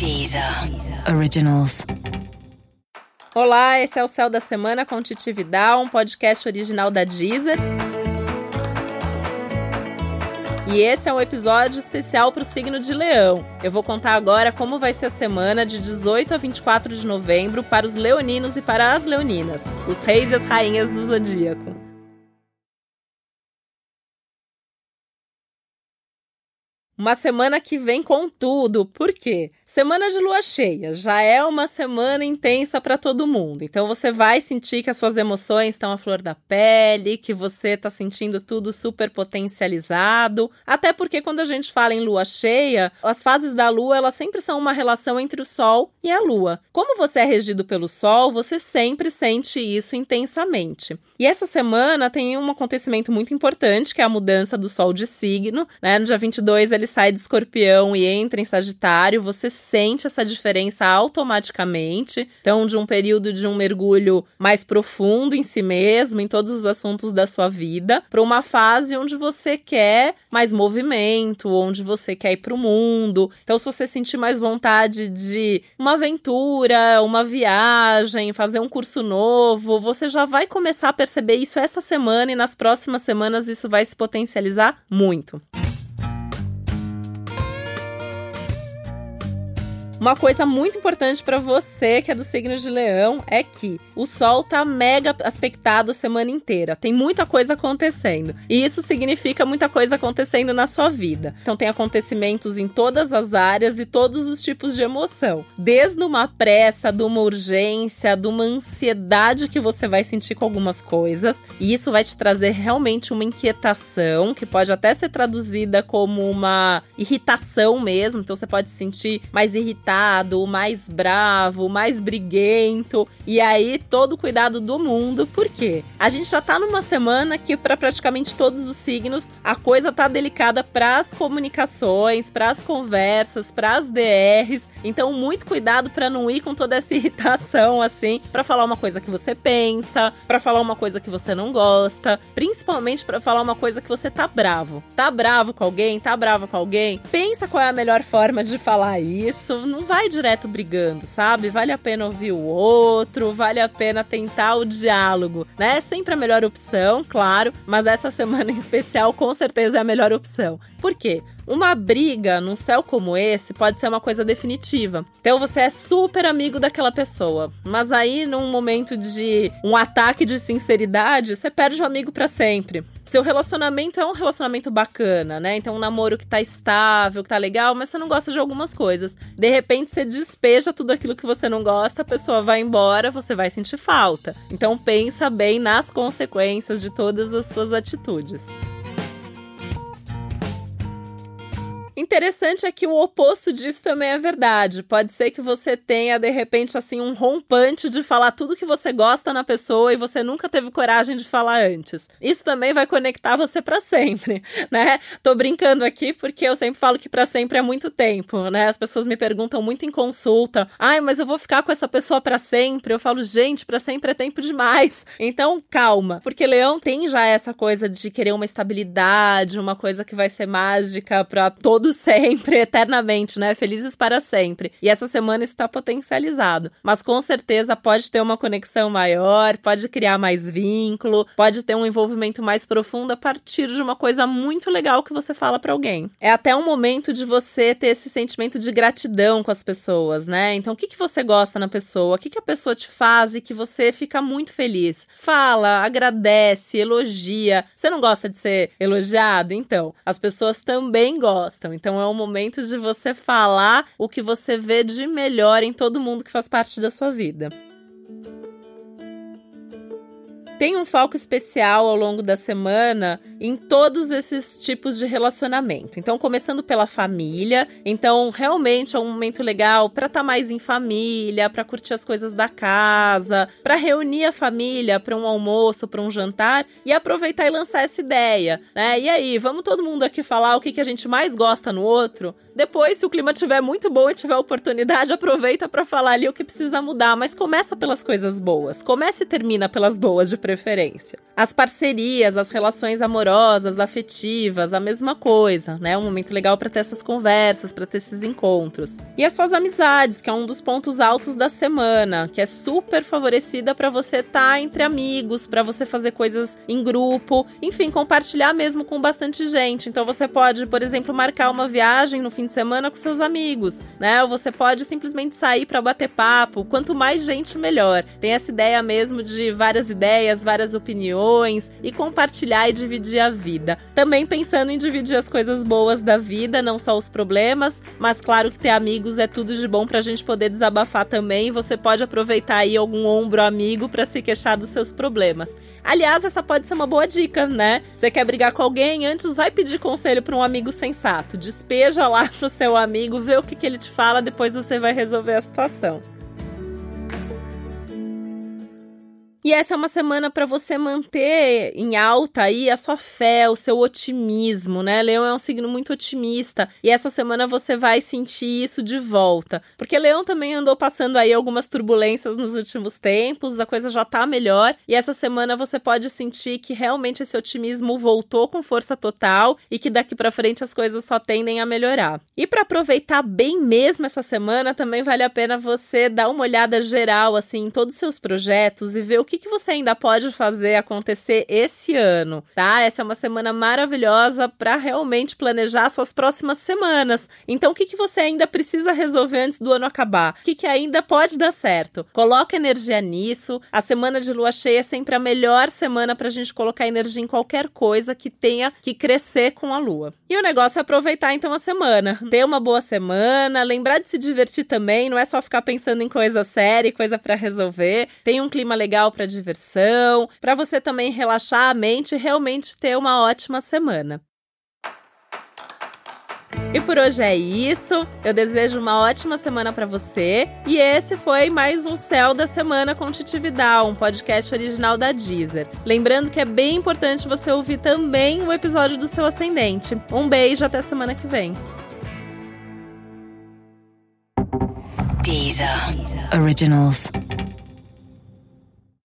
Deezer Originals. Olá, esse é o Céu da Semana com Titi Vidal, um podcast original da Deezer. E esse é um episódio especial para o signo de Leão. Eu vou contar agora como vai ser a semana de 18 a 24 de novembro para os leoninos e para as leoninas, os reis e as rainhas do zodíaco. Uma semana que vem com tudo. Por quê? Semana de lua cheia já é uma semana intensa para todo mundo. Então você vai sentir que as suas emoções estão à flor da pele, que você está sentindo tudo super potencializado. Até porque quando a gente fala em lua cheia, as fases da lua elas sempre são uma relação entre o sol e a lua. Como você é regido pelo sol, você sempre sente isso intensamente. E essa semana tem um acontecimento muito importante, que é a mudança do sol de signo, né? No dia 22 ele sai de escorpião e entra em sagitário, você sente essa diferença automaticamente. Então, de um período de um mergulho mais profundo em si mesmo, em todos os assuntos da sua vida, para uma fase onde você quer mais movimento, onde você quer ir para o mundo. Então, se você sentir mais vontade de uma aventura, uma viagem, fazer um curso novo, você já vai começar a perceber isso essa semana e nas próximas semanas isso vai se potencializar muito. Uma coisa muito importante para você que é do signo de Leão é que o Sol tá mega aspectado a semana inteira. Tem muita coisa acontecendo. E isso significa muita coisa acontecendo na sua vida. Então tem acontecimentos em todas as áreas e todos os tipos de emoção. Desde uma pressa, de uma urgência, de uma ansiedade que você vai sentir com algumas coisas. E isso vai te trazer realmente uma inquietação, que pode até ser traduzida como uma irritação mesmo. Então você pode se sentir mais irritado o mais bravo, o mais briguento. E aí, todo o cuidado do mundo, por quê? A gente já tá numa semana que, para praticamente todos os signos, a coisa tá delicada para as comunicações, para as conversas, para as DRs. Então, muito cuidado para não ir com toda essa irritação assim, para falar uma coisa que você pensa, para falar uma coisa que você não gosta, principalmente para falar uma coisa que você tá bravo. Tá bravo com alguém? Tá bravo com alguém? Pensa qual é a melhor forma de falar isso. Não não vai direto brigando, sabe? Vale a pena ouvir o outro, vale a pena tentar o diálogo, né? É sempre a melhor opção, claro, mas essa semana em especial com certeza é a melhor opção. Por quê? Uma briga num céu como esse pode ser uma coisa definitiva. Então você é super amigo daquela pessoa, mas aí num momento de um ataque de sinceridade, você perde o amigo para sempre. Seu relacionamento é um relacionamento bacana, né? Então um namoro que tá estável, que tá legal, mas você não gosta de algumas coisas. De repente você despeja tudo aquilo que você não gosta, a pessoa vai embora, você vai sentir falta. Então pensa bem nas consequências de todas as suas atitudes. Interessante é que o oposto disso também é verdade. Pode ser que você tenha, de repente, assim, um rompante de falar tudo que você gosta na pessoa e você nunca teve coragem de falar antes. Isso também vai conectar você para sempre, né? Tô brincando aqui porque eu sempre falo que para sempre é muito tempo, né? As pessoas me perguntam muito em consulta: "Ai, mas eu vou ficar com essa pessoa para sempre?". Eu falo: "Gente, para sempre é tempo demais". Então, calma, porque Leão tem já essa coisa de querer uma estabilidade, uma coisa que vai ser mágica para sempre, eternamente, né? Felizes para sempre. E essa semana isso está potencializado. Mas com certeza pode ter uma conexão maior, pode criar mais vínculo, pode ter um envolvimento mais profundo a partir de uma coisa muito legal que você fala para alguém. É até um momento de você ter esse sentimento de gratidão com as pessoas, né? Então, o que, que você gosta na pessoa? O que, que a pessoa te faz e que você fica muito feliz? Fala, agradece, elogia. Você não gosta de ser elogiado? Então, as pessoas também gostam. Então é um momento de você falar o que você vê de melhor em todo mundo que faz parte da sua vida. Tem um foco especial ao longo da semana em todos esses tipos de relacionamento. Então, começando pela família, então realmente é um momento legal para estar tá mais em família, para curtir as coisas da casa, para reunir a família para um almoço, para um jantar e aproveitar e lançar essa ideia, né? E aí, vamos todo mundo aqui falar o que, que a gente mais gosta no outro? Depois, se o clima estiver muito bom e tiver oportunidade, aproveita para falar ali o que precisa mudar, mas começa pelas coisas boas. Começa e termina pelas boas de preferência. As parcerias, as relações amorosas, afetivas, a mesma coisa, né? Um momento legal para ter essas conversas, para ter esses encontros. E as suas amizades, que é um dos pontos altos da semana, que é super favorecida para você estar tá entre amigos, para você fazer coisas em grupo, enfim, compartilhar mesmo com bastante gente. Então você pode, por exemplo, marcar uma viagem no fim de semana com seus amigos, né? Ou você pode simplesmente sair para bater papo. Quanto mais gente, melhor. Tem essa ideia mesmo de várias ideias, várias opiniões e compartilhar e dividir a vida. Também pensando em dividir as coisas boas da vida, não só os problemas, mas claro que ter amigos é tudo de bom pra gente poder desabafar também. Você pode aproveitar aí algum ombro amigo para se queixar dos seus problemas. Aliás, essa pode ser uma boa dica, né? Você quer brigar com alguém? Antes vai pedir conselho para um amigo sensato. Despeja lá pro seu amigo, vê o que, que ele te fala, depois você vai resolver a situação. E essa é uma semana para você manter em alta aí a sua fé, o seu otimismo, né? Leão é um signo muito otimista e essa semana você vai sentir isso de volta. Porque Leão também andou passando aí algumas turbulências nos últimos tempos, a coisa já tá melhor e essa semana você pode sentir que realmente esse otimismo voltou com força total e que daqui para frente as coisas só tendem a melhorar. E para aproveitar bem mesmo essa semana, também vale a pena você dar uma olhada geral assim em todos os seus projetos e ver o que, que você ainda pode fazer acontecer esse ano, tá? Essa é uma semana maravilhosa para realmente planejar suas próximas semanas. Então, o que, que você ainda precisa resolver antes do ano acabar? O que, que ainda pode dar certo? Coloca energia nisso. A semana de lua cheia é sempre a melhor semana para a gente colocar energia em qualquer coisa que tenha que crescer com a lua. E o negócio é aproveitar então a semana. Ter uma boa semana, lembrar de se divertir também, não é só ficar pensando em coisa séria, coisa para resolver. Tem um clima legal para diversão, para você também relaxar a mente e realmente ter uma ótima semana. E por hoje é isso. Eu desejo uma ótima semana para você. E esse foi mais um Céu da Semana com Titividal, um podcast original da Deezer. Lembrando que é bem importante você ouvir também o episódio do seu ascendente. Um beijo até semana que vem. Deezer. Deezer. Originals.